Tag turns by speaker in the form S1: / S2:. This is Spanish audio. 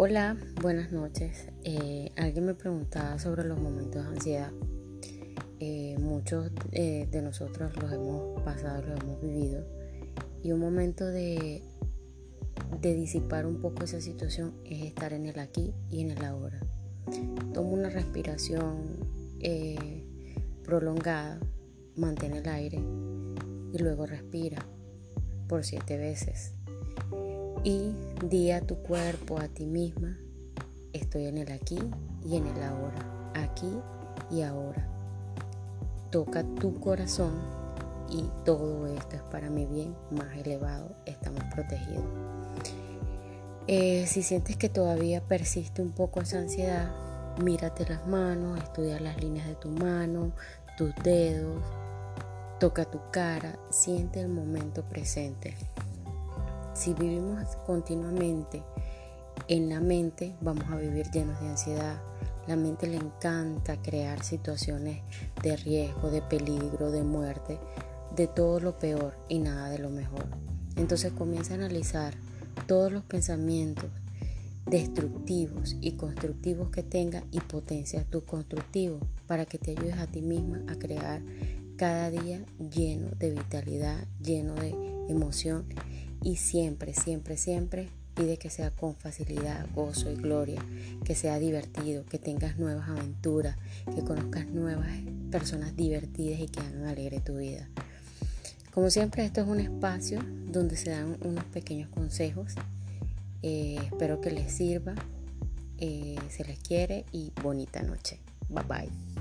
S1: Hola, buenas noches. Eh, alguien me preguntaba sobre los momentos de ansiedad. Eh, muchos eh, de nosotros los hemos pasado, los hemos vivido. Y un momento de, de disipar un poco esa situación es estar en el aquí y en el ahora. Toma una respiración prolongada, mantén el aire y luego respira por siete veces y di a tu cuerpo, a ti misma, estoy en el aquí y en el ahora, aquí y ahora. Toca tu corazón y todo esto es para mi bien más elevado, estamos protegidos. Eh, si sientes que todavía persiste un poco esa ansiedad, mírate las manos, estudia las líneas de tu mano, tus dedos, toca tu cara, siente el momento presente. Si vivimos continuamente en la mente, vamos a vivir llenos de ansiedad. La mente le encanta crear situaciones de riesgo, de peligro, de muerte, de todo lo peor y nada de lo mejor. Entonces comienza a analizar todos los pensamientos destructivos y constructivos que tenga y potencia tu constructivo para que te ayudes a ti misma a crear cada día lleno de vitalidad, lleno de emoción y siempre, siempre, siempre pide que sea con facilidad, gozo y gloria, que sea divertido, que tengas nuevas aventuras, que conozcas nuevas personas divertidas y que hagan alegre tu vida. Como siempre, esto es un espacio donde se dan unos pequeños consejos. Eh, espero que les sirva, eh, se les quiere y bonita noche. Bye bye.